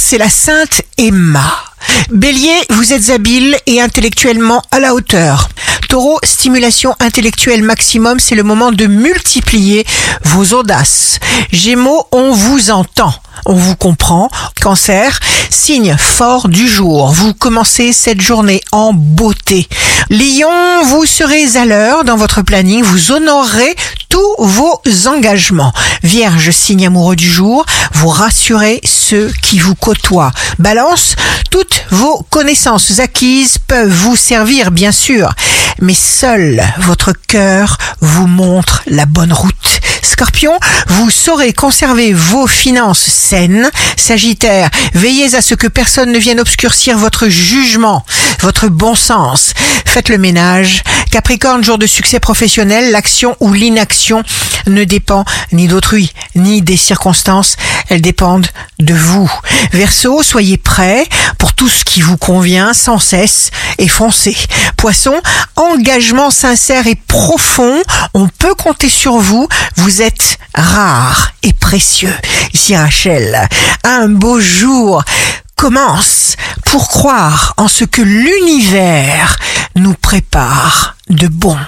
c'est la sainte Emma. Bélier, vous êtes habile et intellectuellement à la hauteur. Taureau, stimulation intellectuelle maximum, c'est le moment de multiplier vos audaces. Gémeaux, on vous entend. On vous comprend. Cancer, signe fort du jour. Vous commencez cette journée en beauté. Lion, vous serez à l'heure dans votre planning. Vous honorerez tous vos engagements. Vierge, signe amoureux du jour, vous rassurez ceux qui vous côtoient. Balance, toutes vos connaissances acquises peuvent vous servir, bien sûr, mais seul votre cœur vous montre la bonne route. Scorpion, vous saurez conserver vos finances saines. Sagittaire, veillez à ce que personne ne vienne obscurcir votre jugement, votre bon sens. Faites le ménage. Capricorne, jour de succès professionnel, l'action ou l'inaction ne dépend ni d'autrui, ni des circonstances. Elles dépendent de vous. Verseau, soyez prêts pour tout ce qui vous convient sans cesse et foncez. Poisson, engagement sincère et profond. On peut compter sur vous. Vous êtes rare et précieux. Ici Rachel, un beau jour commence pour croire en ce que l'univers nous prépare de bon.